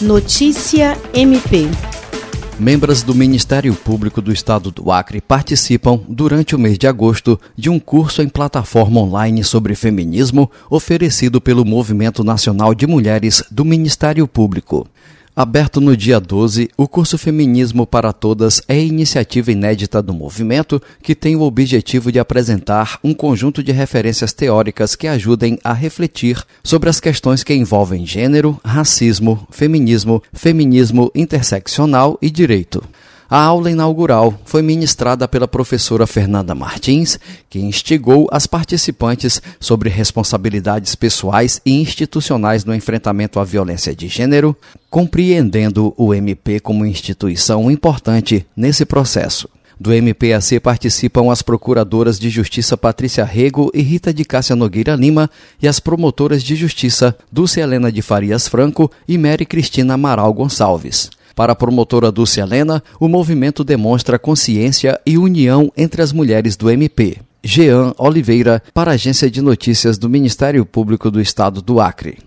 Notícia MP. Membros do Ministério Público do Estado do Acre participam, durante o mês de agosto, de um curso em plataforma online sobre feminismo oferecido pelo Movimento Nacional de Mulheres do Ministério Público. Aberto no dia 12, o curso Feminismo para Todas é iniciativa inédita do movimento que tem o objetivo de apresentar um conjunto de referências teóricas que ajudem a refletir sobre as questões que envolvem gênero, racismo, feminismo, feminismo interseccional e direito. A aula inaugural foi ministrada pela professora Fernanda Martins, que instigou as participantes sobre responsabilidades pessoais e institucionais no enfrentamento à violência de gênero, compreendendo o MP como instituição importante nesse processo. Do MPAC participam as procuradoras de justiça Patrícia Rego e Rita de Cássia Nogueira Lima e as promotoras de justiça Dulce Helena de Farias Franco e Mary Cristina Amaral Gonçalves. Para a promotora Dulce Helena, o movimento demonstra consciência e união entre as mulheres do MP. Jean Oliveira, para a Agência de Notícias do Ministério Público do Estado do Acre.